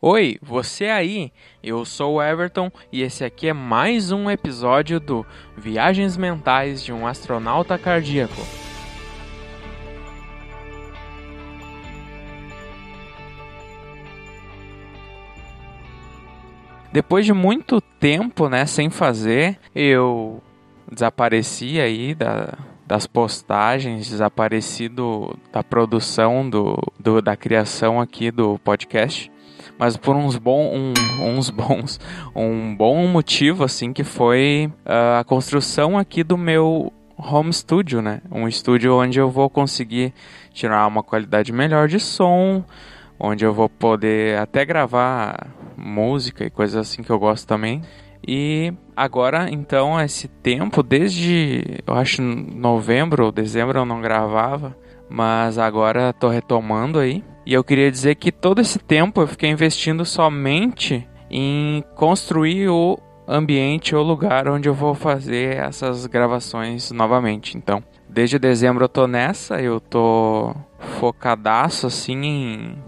Oi, você aí? Eu sou o Everton e esse aqui é mais um episódio do Viagens Mentais de um Astronauta Cardíaco. Depois de muito tempo, né, sem fazer, eu desapareci aí da, das postagens, desapareci do, da produção, do, do, da criação aqui do podcast mas por uns, bom, um, uns bons, um bom motivo, assim, que foi uh, a construção aqui do meu home studio, né? Um estúdio onde eu vou conseguir tirar uma qualidade melhor de som, onde eu vou poder até gravar música e coisas assim que eu gosto também. E agora, então, esse tempo, desde eu acho novembro ou dezembro eu não gravava, mas agora tô retomando aí. E eu queria dizer que todo esse tempo eu fiquei investindo somente em construir o ambiente ou lugar onde eu vou fazer essas gravações novamente. Então, desde dezembro eu tô nessa, eu tô focadaço assim em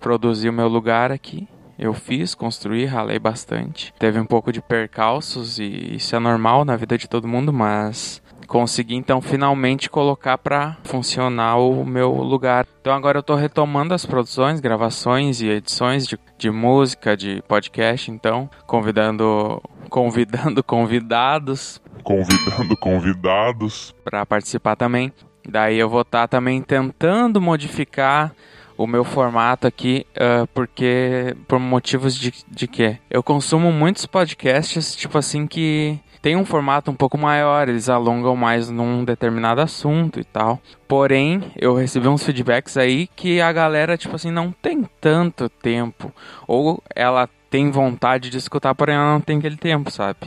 produzir o meu lugar aqui. Eu fiz, construí, ralei bastante. Teve um pouco de percalços e isso é normal na vida de todo mundo, mas consegui então finalmente colocar para funcionar o meu lugar. Então agora eu estou retomando as produções, gravações e edições de, de música, de podcast, então convidando convidando convidados, convidando convidados para participar também. Daí eu vou estar tá também tentando modificar o meu formato aqui, uh, porque por motivos de, de quê? Eu consumo muitos podcasts, tipo assim, que tem um formato um pouco maior, eles alongam mais num determinado assunto e tal. Porém, eu recebi uns feedbacks aí que a galera, tipo assim, não tem tanto tempo. Ou ela tem vontade de escutar, porém ela não tem aquele tempo, sabe?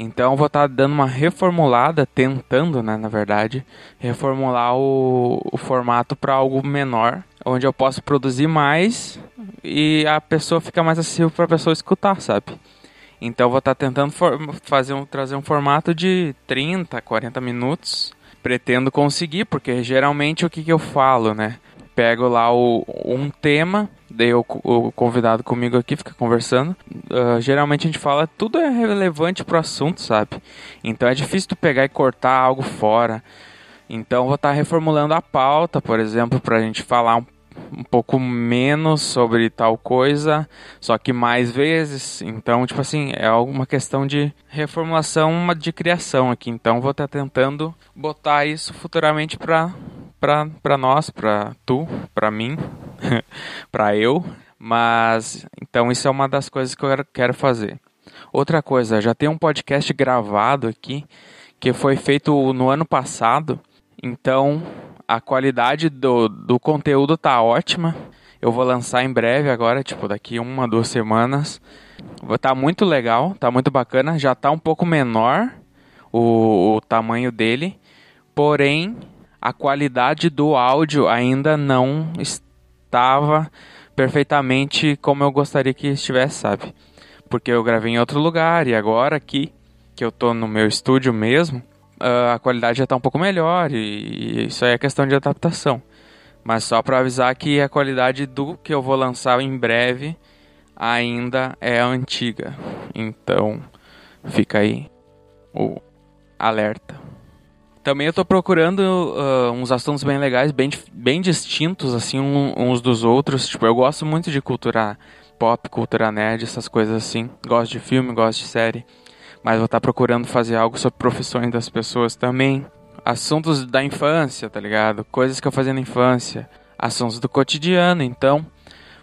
Então eu vou estar tá dando uma reformulada, tentando, né, na verdade, reformular o, o formato para algo menor, onde eu posso produzir mais e a pessoa fica mais acessível para a pessoa escutar, sabe? Então vou estar tá tentando fazer um, trazer um formato de 30, 40 minutos. Pretendo conseguir, porque geralmente o que, que eu falo, né? Pego lá o, um tema, daí o, o convidado comigo aqui fica conversando. Uh, geralmente a gente fala, tudo é relevante pro assunto, sabe? Então é difícil tu pegar e cortar algo fora. Então vou estar tá reformulando a pauta, por exemplo, para a gente falar um um pouco menos sobre tal coisa, só que mais vezes. Então, tipo assim, é alguma questão de reformulação, uma de criação aqui. Então, vou estar tentando botar isso futuramente para para nós, para tu, para mim, para eu. Mas então isso é uma das coisas que eu quero fazer. Outra coisa, já tem um podcast gravado aqui que foi feito no ano passado. Então, a qualidade do, do conteúdo tá ótima. Eu vou lançar em breve agora, tipo, daqui uma, duas semanas. Tá muito legal, tá muito bacana. Já tá um pouco menor o, o tamanho dele. Porém, a qualidade do áudio ainda não estava perfeitamente como eu gostaria que estivesse, sabe? Porque eu gravei em outro lugar e agora aqui, que eu tô no meu estúdio mesmo, a qualidade já está um pouco melhor e, e isso aí é questão de adaptação. Mas só para avisar que a qualidade do que eu vou lançar em breve ainda é antiga. Então fica aí o alerta. Também eu estou procurando uh, uns assuntos bem legais, bem, bem distintos assim uns dos outros. Tipo, eu gosto muito de cultura pop, cultura nerd, essas coisas assim. Gosto de filme, gosto de série mas vou estar procurando fazer algo sobre profissões das pessoas também. Assuntos da infância, tá ligado? Coisas que eu fazia na infância. Assuntos do cotidiano, então.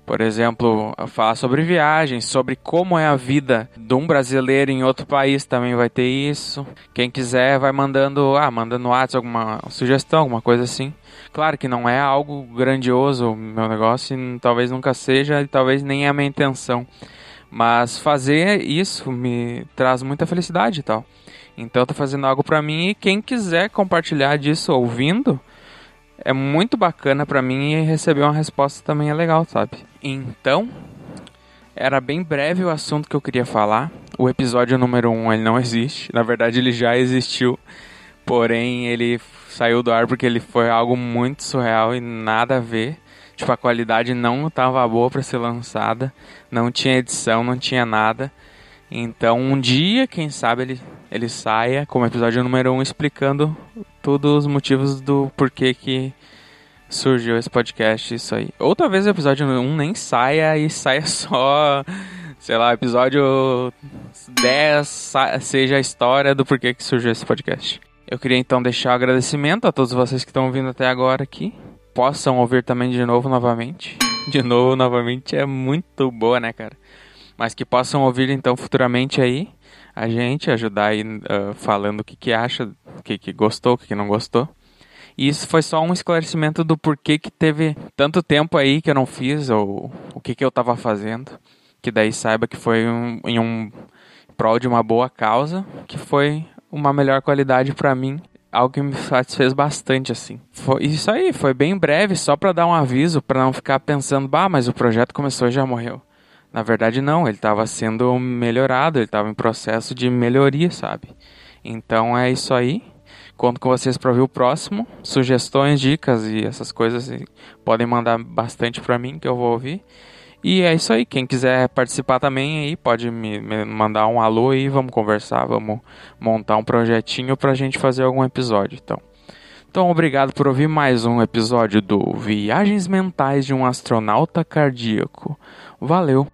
Por exemplo, falar sobre viagens, sobre como é a vida de um brasileiro em outro país também vai ter isso. Quem quiser vai mandando, ah, mandando no WhatsApp alguma sugestão, alguma coisa assim. Claro que não é algo grandioso meu negócio, e talvez nunca seja e talvez nem é a minha intenção. Mas fazer isso me traz muita felicidade e tal. Então eu tô fazendo algo para mim e quem quiser compartilhar disso ouvindo, é muito bacana para mim e receber uma resposta também é legal, sabe? Então, era bem breve o assunto que eu queria falar. O episódio número 1 um, ele não existe. Na verdade, ele já existiu. Porém, ele saiu do ar porque ele foi algo muito surreal e nada a ver. Tipo, a qualidade não tava boa para ser lançada, não tinha edição, não tinha nada. Então, um dia, quem sabe, ele, ele saia como episódio número 1 um, explicando todos os motivos do porquê que surgiu esse podcast, isso aí. Ou talvez o episódio 1 um nem saia e saia só, sei lá, episódio 10 seja a história do porquê que surgiu esse podcast. Eu queria então deixar um agradecimento a todos vocês que estão ouvindo até agora aqui. Possam ouvir também de novo novamente. De novo novamente é muito boa, né, cara? Mas que possam ouvir então futuramente aí a gente, ajudar aí uh, falando o que, que acha, o que, que gostou, o que, que não gostou. E isso foi só um esclarecimento do porquê que teve tanto tempo aí que eu não fiz, ou o que, que eu estava fazendo. Que daí saiba que foi um, em um prol de uma boa causa, que foi uma melhor qualidade para mim. Algo que me satisfez bastante, assim. Foi isso aí, foi bem breve, só para dar um aviso, para não ficar pensando, bah, mas o projeto começou e já morreu. Na verdade, não, ele estava sendo melhorado, ele estava em processo de melhoria, sabe? Então é isso aí. Conto com vocês para ouvir o próximo. Sugestões, dicas e essas coisas podem mandar bastante para mim que eu vou ouvir. E é isso aí. Quem quiser participar também aí pode me, me mandar um alô e vamos conversar, vamos montar um projetinho para a gente fazer algum episódio. Então, então obrigado por ouvir mais um episódio do Viagens Mentais de um Astronauta Cardíaco. Valeu.